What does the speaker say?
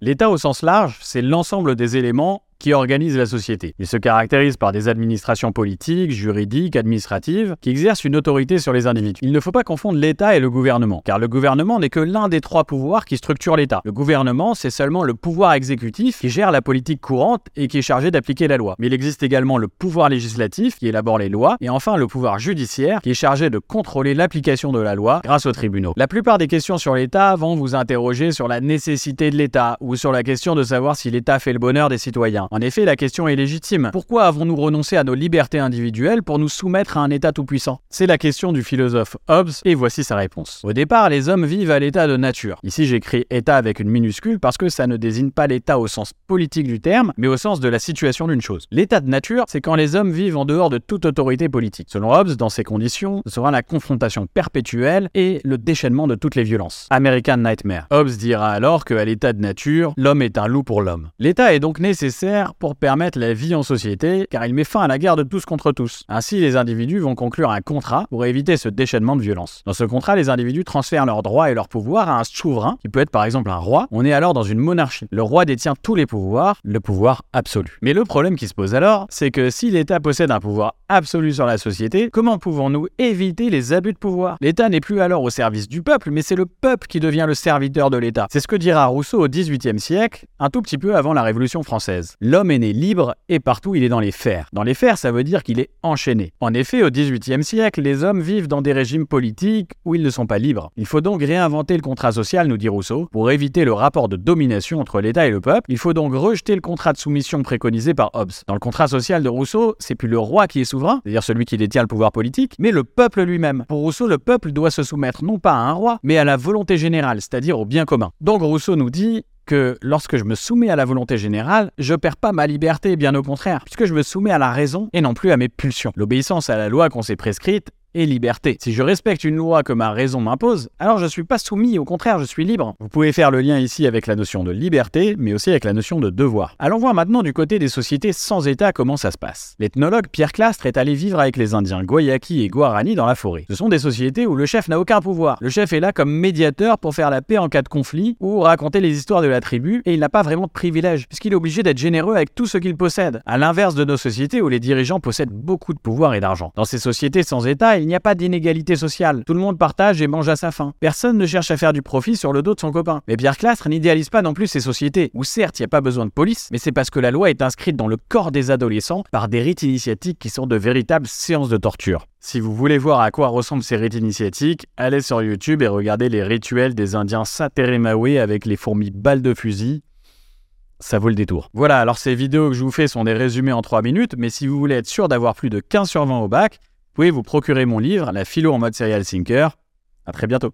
L'État au sens large, c'est l'ensemble des éléments qui organise la société. Il se caractérise par des administrations politiques, juridiques, administratives, qui exercent une autorité sur les individus. Il ne faut pas confondre l'État et le gouvernement, car le gouvernement n'est que l'un des trois pouvoirs qui structurent l'État. Le gouvernement, c'est seulement le pouvoir exécutif qui gère la politique courante et qui est chargé d'appliquer la loi. Mais il existe également le pouvoir législatif qui élabore les lois, et enfin le pouvoir judiciaire qui est chargé de contrôler l'application de la loi grâce aux tribunaux. La plupart des questions sur l'État vont vous interroger sur la nécessité de l'État ou sur la question de savoir si l'État fait le bonheur des citoyens. En effet, la question est légitime. Pourquoi avons-nous renoncé à nos libertés individuelles pour nous soumettre à un État tout-puissant? C'est la question du philosophe Hobbes, et voici sa réponse. Au départ, les hommes vivent à l'état de nature. Ici, j'écris État avec une minuscule parce que ça ne désigne pas l'État au sens politique du terme, mais au sens de la situation d'une chose. L'état de nature, c'est quand les hommes vivent en dehors de toute autorité politique. Selon Hobbes, dans ces conditions, ce sera la confrontation perpétuelle et le déchaînement de toutes les violences. American Nightmare. Hobbes dira alors qu'à l'état de nature, l'homme est un loup pour l'homme. L'État est donc nécessaire pour permettre la vie en société, car il met fin à la guerre de tous contre tous. Ainsi, les individus vont conclure un contrat pour éviter ce déchaînement de violence. Dans ce contrat, les individus transfèrent leurs droits et leurs pouvoirs à un souverain, qui peut être par exemple un roi. On est alors dans une monarchie. Le roi détient tous les pouvoirs, le pouvoir absolu. Mais le problème qui se pose alors, c'est que si l'État possède un pouvoir absolu sur la société, comment pouvons-nous éviter les abus de pouvoir? L'État n'est plus alors au service du peuple, mais c'est le peuple qui devient le serviteur de l'État. C'est ce que dira Rousseau au XVIIIe siècle, un tout petit peu avant la Révolution française. L'homme est né libre et partout il est dans les fers. Dans les fers, ça veut dire qu'il est enchaîné. En effet, au XVIIIe siècle, les hommes vivent dans des régimes politiques où ils ne sont pas libres. Il faut donc réinventer le contrat social, nous dit Rousseau, pour éviter le rapport de domination entre l'État et le peuple. Il faut donc rejeter le contrat de soumission préconisé par Hobbes. Dans le contrat social de Rousseau, c'est plus le roi qui est souverain, c'est-à-dire celui qui détient le pouvoir politique, mais le peuple lui-même. Pour Rousseau, le peuple doit se soumettre non pas à un roi, mais à la volonté générale, c'est-à-dire au bien commun. Donc Rousseau nous dit que lorsque je me soumets à la volonté générale, je perds pas ma liberté, bien au contraire, puisque je me soumets à la raison et non plus à mes pulsions. L'obéissance à la loi qu'on s'est prescrite et liberté. Si je respecte une loi que ma raison m'impose, alors je ne suis pas soumis, au contraire, je suis libre. Vous pouvez faire le lien ici avec la notion de liberté, mais aussi avec la notion de devoir. Allons voir maintenant du côté des sociétés sans État comment ça se passe. L'ethnologue Pierre Clastre est allé vivre avec les Indiens Guayaki et Guarani dans la forêt. Ce sont des sociétés où le chef n'a aucun pouvoir. Le chef est là comme médiateur pour faire la paix en cas de conflit ou raconter les histoires de la tribu, et il n'a pas vraiment de privilèges, puisqu'il est obligé d'être généreux avec tout ce qu'il possède, à l'inverse de nos sociétés où les dirigeants possèdent beaucoup de pouvoir et d'argent. Dans ces sociétés sans État, il n'y a pas d'inégalité sociale. Tout le monde partage et mange à sa faim. Personne ne cherche à faire du profit sur le dos de son copain. Mais Pierre Clastre n'idéalise pas non plus ces sociétés, où certes il n'y a pas besoin de police, mais c'est parce que la loi est inscrite dans le corps des adolescents par des rites initiatiques qui sont de véritables séances de torture. Si vous voulez voir à quoi ressemblent ces rites initiatiques, allez sur YouTube et regardez les rituels des Indiens Sateremawe avec les fourmis balles de fusil ça vaut le détour. Voilà, alors ces vidéos que je vous fais sont des résumés en 3 minutes, mais si vous voulez être sûr d'avoir plus de 15 sur 20 au bac, pouvez vous procurer mon livre, La philo en mode serial thinker. À très bientôt.